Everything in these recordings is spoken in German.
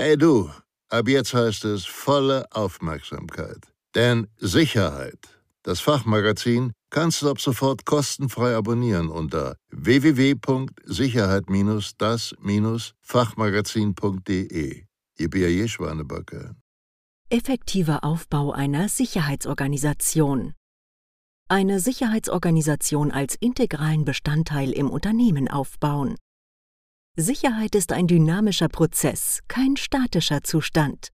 Hey du, ab jetzt heißt es volle Aufmerksamkeit. Denn Sicherheit, das Fachmagazin, kannst du ab sofort kostenfrei abonnieren unter www.sicherheit-das-fachmagazin.de. Ihr B.A.J. Schwanebacke. Effektiver Aufbau einer Sicherheitsorganisation. Eine Sicherheitsorganisation als integralen Bestandteil im Unternehmen aufbauen. Sicherheit ist ein dynamischer Prozess, kein statischer Zustand.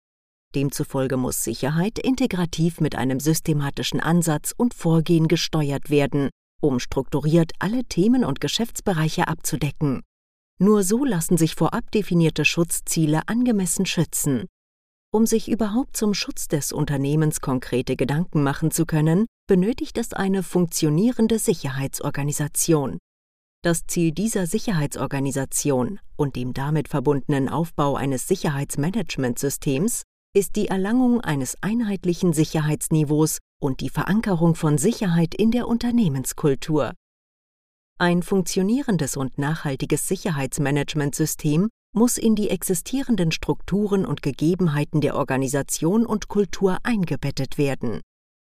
Demzufolge muss Sicherheit integrativ mit einem systematischen Ansatz und Vorgehen gesteuert werden, um strukturiert alle Themen und Geschäftsbereiche abzudecken. Nur so lassen sich vorab definierte Schutzziele angemessen schützen. Um sich überhaupt zum Schutz des Unternehmens konkrete Gedanken machen zu können, benötigt es eine funktionierende Sicherheitsorganisation. Das Ziel dieser Sicherheitsorganisation und dem damit verbundenen Aufbau eines Sicherheitsmanagementsystems ist die Erlangung eines einheitlichen Sicherheitsniveaus und die Verankerung von Sicherheit in der Unternehmenskultur. Ein funktionierendes und nachhaltiges Sicherheitsmanagementsystem muss in die existierenden Strukturen und Gegebenheiten der Organisation und Kultur eingebettet werden.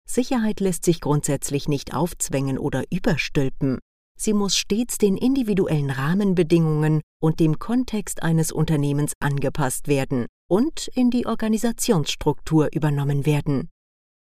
Sicherheit lässt sich grundsätzlich nicht aufzwängen oder überstülpen. Sie muss stets den individuellen Rahmenbedingungen und dem Kontext eines Unternehmens angepasst werden und in die Organisationsstruktur übernommen werden.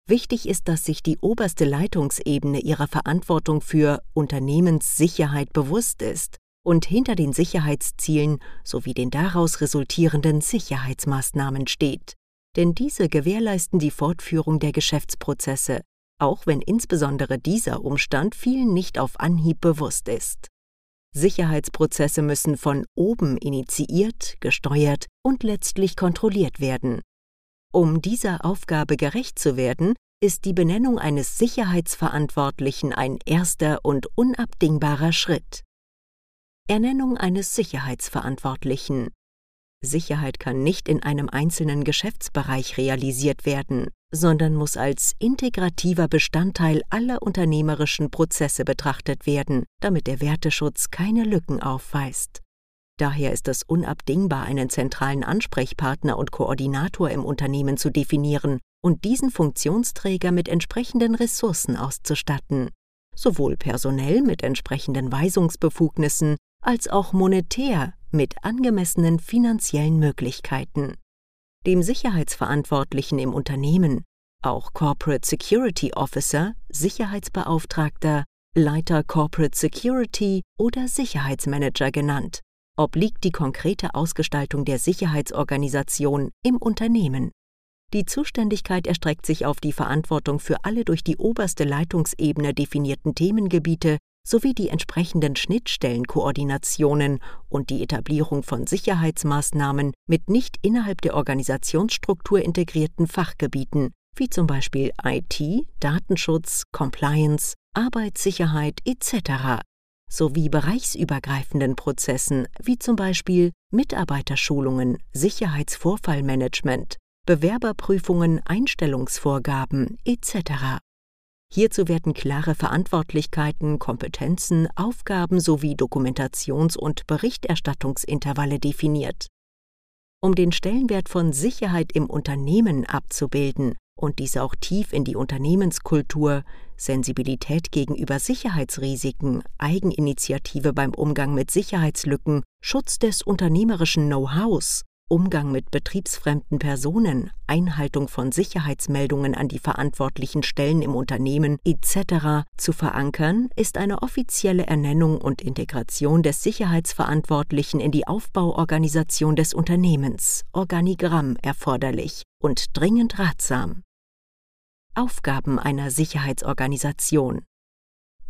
Wichtig ist, dass sich die oberste Leitungsebene ihrer Verantwortung für Unternehmenssicherheit bewusst ist und hinter den Sicherheitszielen sowie den daraus resultierenden Sicherheitsmaßnahmen steht. Denn diese gewährleisten die Fortführung der Geschäftsprozesse, auch wenn insbesondere dieser Umstand vielen nicht auf Anhieb bewusst ist. Sicherheitsprozesse müssen von oben initiiert, gesteuert und letztlich kontrolliert werden. Um dieser Aufgabe gerecht zu werden, ist die Benennung eines Sicherheitsverantwortlichen ein erster und unabdingbarer Schritt. Ernennung eines Sicherheitsverantwortlichen Sicherheit kann nicht in einem einzelnen Geschäftsbereich realisiert werden, sondern muss als integrativer Bestandteil aller unternehmerischen Prozesse betrachtet werden, damit der Werteschutz keine Lücken aufweist. Daher ist es unabdingbar, einen zentralen Ansprechpartner und Koordinator im Unternehmen zu definieren und diesen Funktionsträger mit entsprechenden Ressourcen auszustatten, sowohl personell mit entsprechenden Weisungsbefugnissen als auch monetär mit angemessenen finanziellen Möglichkeiten. Dem Sicherheitsverantwortlichen im Unternehmen, auch Corporate Security Officer, Sicherheitsbeauftragter, Leiter Corporate Security oder Sicherheitsmanager genannt, obliegt die konkrete Ausgestaltung der Sicherheitsorganisation im Unternehmen. Die Zuständigkeit erstreckt sich auf die Verantwortung für alle durch die oberste Leitungsebene definierten Themengebiete sowie die entsprechenden Schnittstellenkoordinationen und die Etablierung von Sicherheitsmaßnahmen mit nicht innerhalb der Organisationsstruktur integrierten Fachgebieten, wie zum Beispiel IT, Datenschutz, Compliance, Arbeitssicherheit etc., sowie bereichsübergreifenden Prozessen wie zum Beispiel Mitarbeiterschulungen, Sicherheitsvorfallmanagement, Bewerberprüfungen, Einstellungsvorgaben etc. Hierzu werden klare Verantwortlichkeiten, Kompetenzen, Aufgaben sowie Dokumentations- und Berichterstattungsintervalle definiert. Um den Stellenwert von Sicherheit im Unternehmen abzubilden und diese auch tief in die Unternehmenskultur, Sensibilität gegenüber Sicherheitsrisiken, Eigeninitiative beim Umgang mit Sicherheitslücken, Schutz des unternehmerischen Know-hows Umgang mit betriebsfremden Personen, Einhaltung von Sicherheitsmeldungen an die verantwortlichen Stellen im Unternehmen etc. zu verankern, ist eine offizielle Ernennung und Integration des Sicherheitsverantwortlichen in die Aufbauorganisation des Unternehmens Organigramm erforderlich und dringend ratsam. Aufgaben einer Sicherheitsorganisation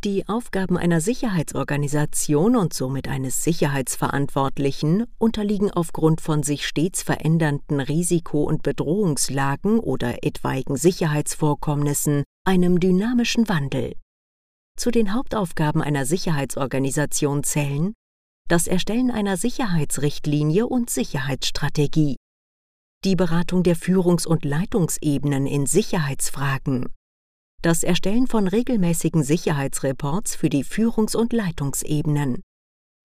die Aufgaben einer Sicherheitsorganisation und somit eines Sicherheitsverantwortlichen unterliegen aufgrund von sich stets verändernden Risiko- und Bedrohungslagen oder etwaigen Sicherheitsvorkommnissen einem dynamischen Wandel. Zu den Hauptaufgaben einer Sicherheitsorganisation zählen das Erstellen einer Sicherheitsrichtlinie und Sicherheitsstrategie, die Beratung der Führungs- und Leitungsebenen in Sicherheitsfragen, das Erstellen von regelmäßigen Sicherheitsreports für die Führungs- und Leitungsebenen,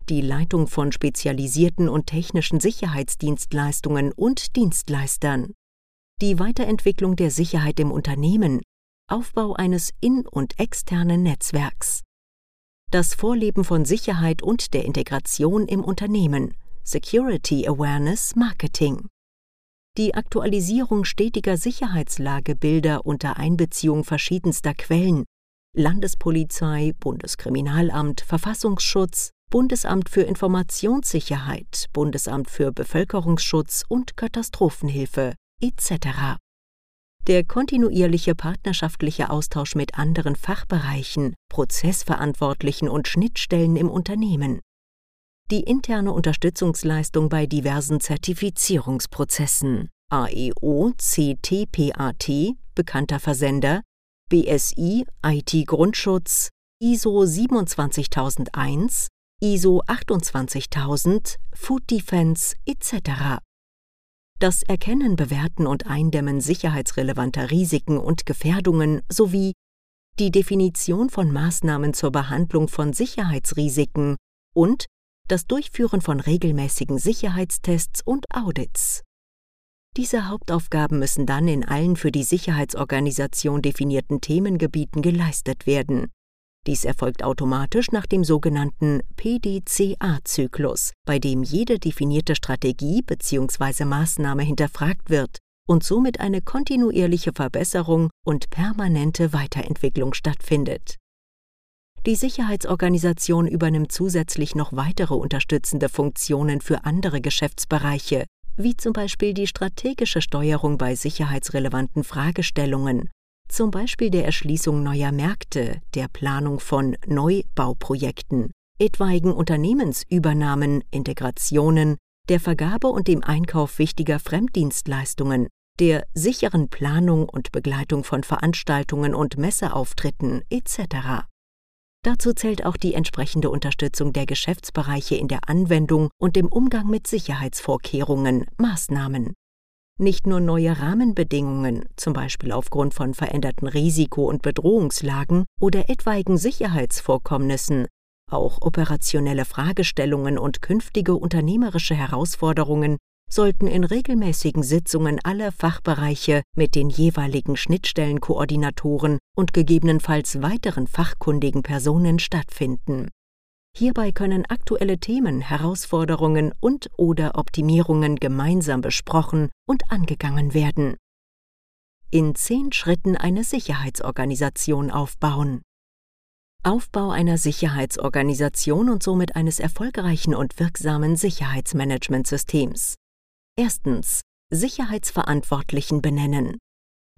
die Leitung von spezialisierten und technischen Sicherheitsdienstleistungen und Dienstleistern, die Weiterentwicklung der Sicherheit im Unternehmen, Aufbau eines in- und externen Netzwerks, das Vorleben von Sicherheit und der Integration im Unternehmen, Security Awareness Marketing, die Aktualisierung stetiger Sicherheitslagebilder unter Einbeziehung verschiedenster Quellen, Landespolizei, Bundeskriminalamt, Verfassungsschutz, Bundesamt für Informationssicherheit, Bundesamt für Bevölkerungsschutz und Katastrophenhilfe etc. Der kontinuierliche partnerschaftliche Austausch mit anderen Fachbereichen, Prozessverantwortlichen und Schnittstellen im Unternehmen. Die interne Unterstützungsleistung bei diversen Zertifizierungsprozessen. AEO, CTPAT, bekannter Versender, BSI, IT-Grundschutz, ISO 27001, ISO 28000, Food Defense etc. Das Erkennen, Bewerten und Eindämmen sicherheitsrelevanter Risiken und Gefährdungen sowie die Definition von Maßnahmen zur Behandlung von Sicherheitsrisiken und das Durchführen von regelmäßigen Sicherheitstests und Audits. Diese Hauptaufgaben müssen dann in allen für die Sicherheitsorganisation definierten Themengebieten geleistet werden. Dies erfolgt automatisch nach dem sogenannten PDCA-Zyklus, bei dem jede definierte Strategie bzw. Maßnahme hinterfragt wird und somit eine kontinuierliche Verbesserung und permanente Weiterentwicklung stattfindet. Die Sicherheitsorganisation übernimmt zusätzlich noch weitere unterstützende Funktionen für andere Geschäftsbereiche, wie zum Beispiel die strategische Steuerung bei sicherheitsrelevanten Fragestellungen, zum Beispiel der Erschließung neuer Märkte, der Planung von Neubauprojekten, etwaigen Unternehmensübernahmen, Integrationen, der Vergabe und dem Einkauf wichtiger Fremddienstleistungen, der sicheren Planung und Begleitung von Veranstaltungen und Messeauftritten etc. Dazu zählt auch die entsprechende Unterstützung der Geschäftsbereiche in der Anwendung und dem Umgang mit Sicherheitsvorkehrungen, Maßnahmen. Nicht nur neue Rahmenbedingungen, zum Beispiel aufgrund von veränderten Risiko- und Bedrohungslagen oder etwaigen Sicherheitsvorkommnissen, auch operationelle Fragestellungen und künftige unternehmerische Herausforderungen sollten in regelmäßigen Sitzungen aller Fachbereiche mit den jeweiligen Schnittstellenkoordinatoren und gegebenenfalls weiteren fachkundigen Personen stattfinden. Hierbei können aktuelle Themen, Herausforderungen und/oder Optimierungen gemeinsam besprochen und angegangen werden. In zehn Schritten eine Sicherheitsorganisation aufbauen. Aufbau einer Sicherheitsorganisation und somit eines erfolgreichen und wirksamen Sicherheitsmanagementsystems. Erstens Sicherheitsverantwortlichen benennen.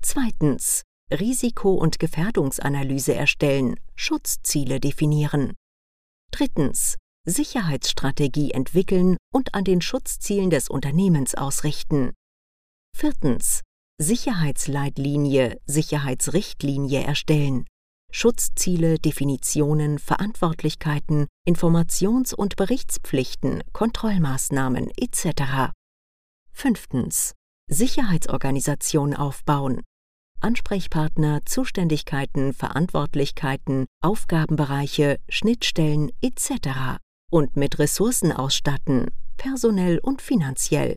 Zweitens Risiko- und Gefährdungsanalyse erstellen, Schutzziele definieren. Drittens Sicherheitsstrategie entwickeln und an den Schutzzielen des Unternehmens ausrichten. Viertens Sicherheitsleitlinie, Sicherheitsrichtlinie erstellen. Schutzziele, Definitionen, Verantwortlichkeiten, Informations- und Berichtspflichten, Kontrollmaßnahmen etc. Fünftens. Sicherheitsorganisation aufbauen. Ansprechpartner, Zuständigkeiten, Verantwortlichkeiten, Aufgabenbereiche, Schnittstellen etc. und mit Ressourcen ausstatten, personell und finanziell.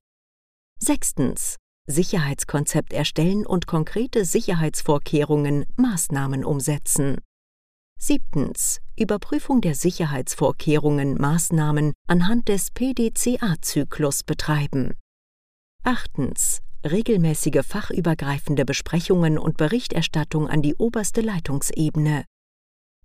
Sechstens. Sicherheitskonzept erstellen und konkrete Sicherheitsvorkehrungen, Maßnahmen umsetzen. Siebtens. Überprüfung der Sicherheitsvorkehrungen, Maßnahmen anhand des PDCA-Zyklus betreiben. Achtens. Regelmäßige fachübergreifende Besprechungen und Berichterstattung an die oberste Leitungsebene.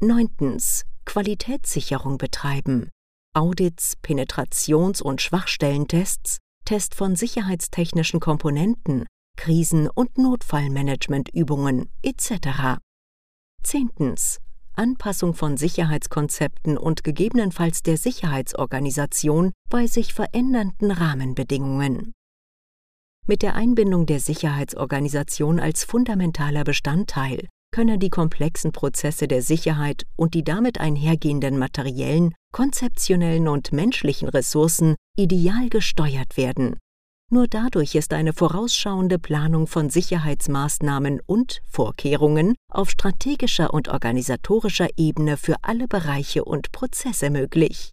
Neuntens. Qualitätssicherung betreiben. Audits, Penetrations- und Schwachstellentests, Test von sicherheitstechnischen Komponenten, Krisen- und Notfallmanagementübungen etc. Zehntens. Anpassung von Sicherheitskonzepten und gegebenenfalls der Sicherheitsorganisation bei sich verändernden Rahmenbedingungen. Mit der Einbindung der Sicherheitsorganisation als fundamentaler Bestandteil könne die komplexen Prozesse der Sicherheit und die damit einhergehenden materiellen, konzeptionellen und menschlichen Ressourcen ideal gesteuert werden. Nur dadurch ist eine vorausschauende Planung von Sicherheitsmaßnahmen und Vorkehrungen auf strategischer und organisatorischer Ebene für alle Bereiche und Prozesse möglich.